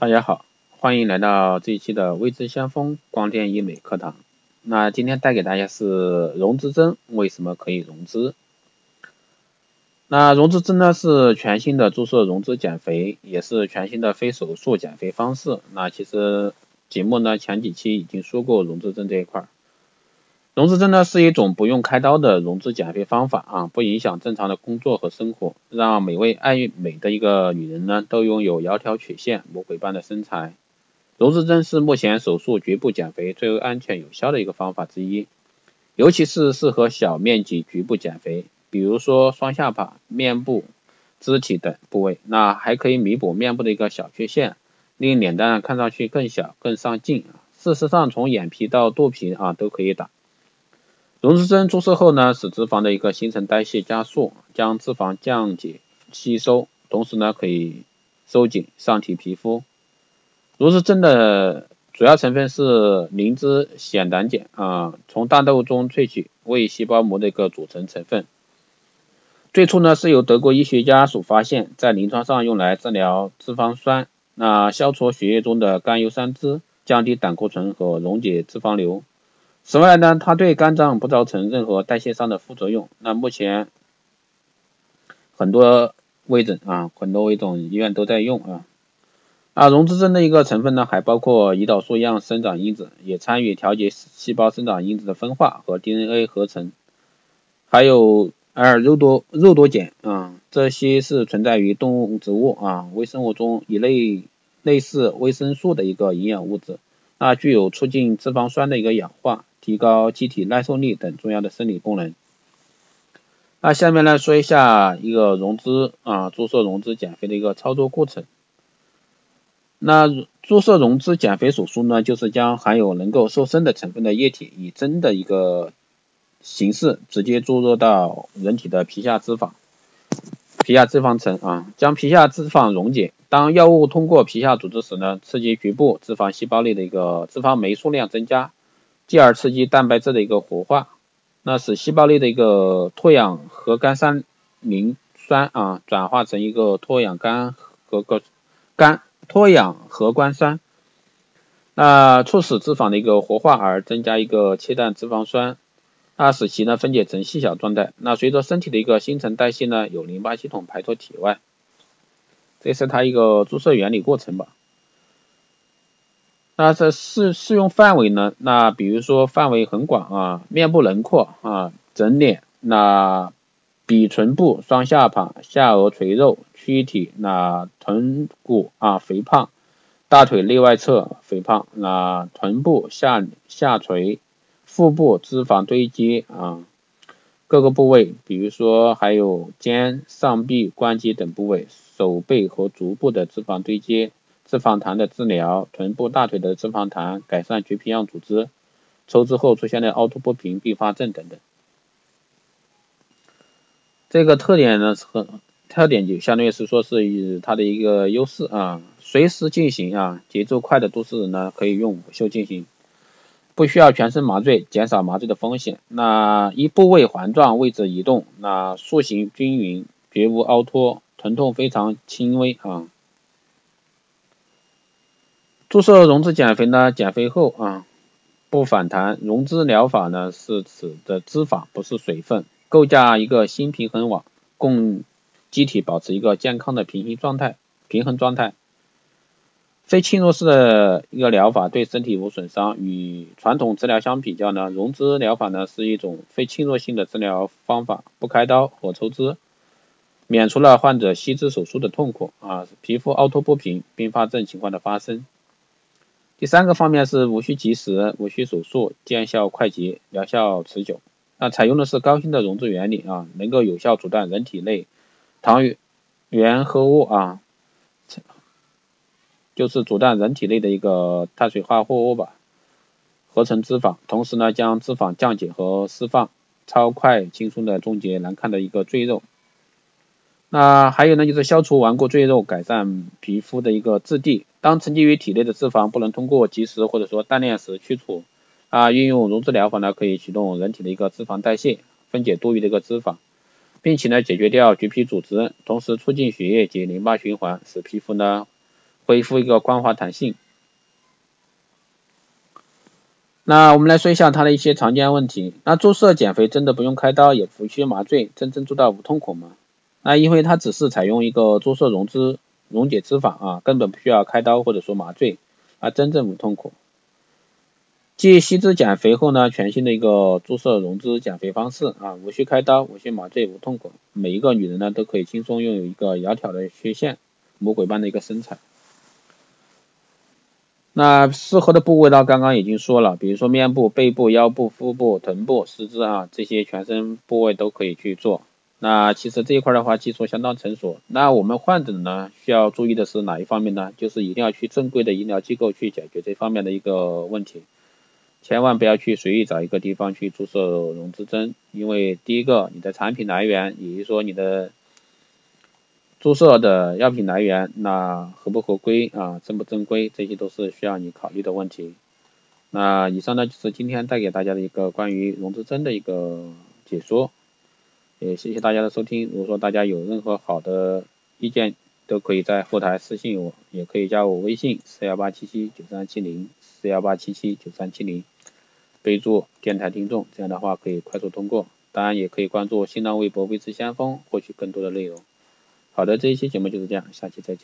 大家好，欢迎来到这一期的未知先锋光电医美课堂。那今天带给大家是溶脂针为什么可以溶脂？那溶脂针呢是全新的注射溶脂减肥，也是全新的非手术减肥方式。那其实节目呢前几期已经说过溶脂针这一块。溶脂针呢是一种不用开刀的溶脂减肥方法啊，不影响正常的工作和生活，让每位爱美的一个女人呢都拥有窈窕曲线、魔鬼般的身材。溶脂针是目前手术局部减肥最为安全有效的一个方法之一，尤其是适合小面积局部减肥，比如说双下巴、面部、肢体等部位，那还可以弥补面部的一个小缺陷，令脸蛋看上去更小、更上镜。事实上，从眼皮到肚皮啊都可以打。溶脂针注射后呢，使脂肪的一个新陈代谢加速，将脂肪降解吸收，同时呢可以收紧上提皮肤。溶脂针的主要成分是磷脂酰胆碱啊，从大豆中萃取，为细胞膜的一个组成成分。最初呢是由德国医学家所发现，在临床上用来治疗脂肪酸，那消除血液中的甘油三酯，降低胆固醇和溶解脂肪瘤。此外呢，它对肝脏不造成任何代谢上的副作用。那目前很多微整啊，很多微整医院都在用啊。啊，溶脂针的一个成分呢，还包括胰岛素样生长因子，也参与调节细胞生长因子的分化和 DNA 合成，还有 L 肉多肉多碱啊，这些是存在于动物、植物啊、微生物中一类类似维生素的一个营养物质，那具有促进脂肪酸的一个氧化。提高机体耐受力等重要的生理功能。那下面来说一下一个融资啊，注射融资减肥的一个操作过程。那注射融资减肥手术呢，就是将含有能够瘦身的成分的液体以针的一个形式直接注入到人体的皮下脂肪、皮下脂肪层啊，将皮下脂肪溶解。当药物通过皮下组织时呢，刺激局部脂肪细胞内的一个脂肪酶数量增加。继而刺激蛋白质的一个活化，那使细胞内的一个脱氧核苷三磷酸啊转化成一个脱氧苷和个苷脱氧核苷酸，那促使脂肪的一个活化而增加一个切断脂肪酸，那使其呢分解成细小状态。那随着身体的一个新陈代谢呢，由淋巴系统排出体外，这是它一个注射原理过程吧。那这适适用范围呢？那比如说范围很广啊，面部轮廓啊，整脸，那鼻唇部、双下巴、下颚垂肉、躯体，那臀骨啊肥胖，大腿内外侧肥胖，那臀部下下垂，腹部脂肪堆积啊，各个部位，比如说还有肩、上臂、关节等部位，手背和足部的脂肪堆积。脂肪痰的治疗，臀部、大腿的脂肪痰，改善橘皮样组织，抽脂后出现的凹凸不平并发症等等。这个特点呢是很特点就相当于是说是以它的一个优势啊，随时进行啊，节奏快的都市人呢可以用午休进行，不需要全身麻醉，减少麻醉的风险。那一部位环状位置移动，那塑形均匀，绝无凹凸，疼痛非常轻微啊。注射溶脂减肥呢？减肥后啊不反弹。溶脂疗法呢是指的脂肪，不是水分，构架一个新平衡网，供机体保持一个健康的平衡状态。平衡状态。非侵入式的一个疗法对身体无损伤。与传统治疗相比较呢，溶脂疗法呢是一种非侵入性的治疗方法，不开刀或抽脂，免除了患者吸脂手术的痛苦啊，皮肤凹凸不平并发症情况的发生。第三个方面是无需及时，无需手术，见效快捷，疗效持久。那采用的是高新的溶脂原理啊，能够有效阻断人体内糖原合物啊，就是阻断人体内的一个碳水化合物吧，合成脂肪，同时呢将脂肪降解和释放，超快轻松的终结难看的一个赘肉。那还有呢，就是消除顽固赘肉，改善皮肤的一个质地。当沉积于体内的脂肪不能通过及时或者说锻炼时去除，啊，运用溶脂疗法呢，可以启动人体的一个脂肪代谢，分解多余的一个脂肪，并且呢，解决掉橘皮组织，同时促进血液及淋巴循环，使皮肤呢恢复一个光滑弹性。那我们来说一下它的一些常见问题。那注射减肥真的不用开刀，也不需麻醉，真正做到无痛苦吗？那因为它只是采用一个注射溶脂溶解脂法啊，根本不需要开刀或者说麻醉，啊，真正无痛苦。继吸脂减肥后呢，全新的一个注射溶脂减肥方式啊，无需开刀，无需麻醉，无痛苦，每一个女人呢都可以轻松拥有一个窈窕的曲线，魔鬼般的一个身材。那适合的部位呢？刚刚已经说了，比如说面部、背部、腰部、腹部、臀部、四肢啊，这些全身部位都可以去做。那其实这一块的话，技术相当成熟。那我们患者呢，需要注意的是哪一方面呢？就是一定要去正规的医疗机构去解决这方面的一个问题，千万不要去随意找一个地方去注射溶脂针，因为第一个，你的产品来源，也就是说你的。注射的药品来源，那合不合规啊，正不正规，这些都是需要你考虑的问题。那以上呢就是今天带给大家的一个关于溶脂针的一个解说，也谢谢大家的收听。如果说大家有任何好的意见，都可以在后台私信我，也可以加我微信四幺八七七九三七零四幺八七七九三七零，备注电台听众，这样的话可以快速通过。当然也可以关注新浪微博微知先锋，获取更多的内容。好的，这一期节目就是这样，下期再见。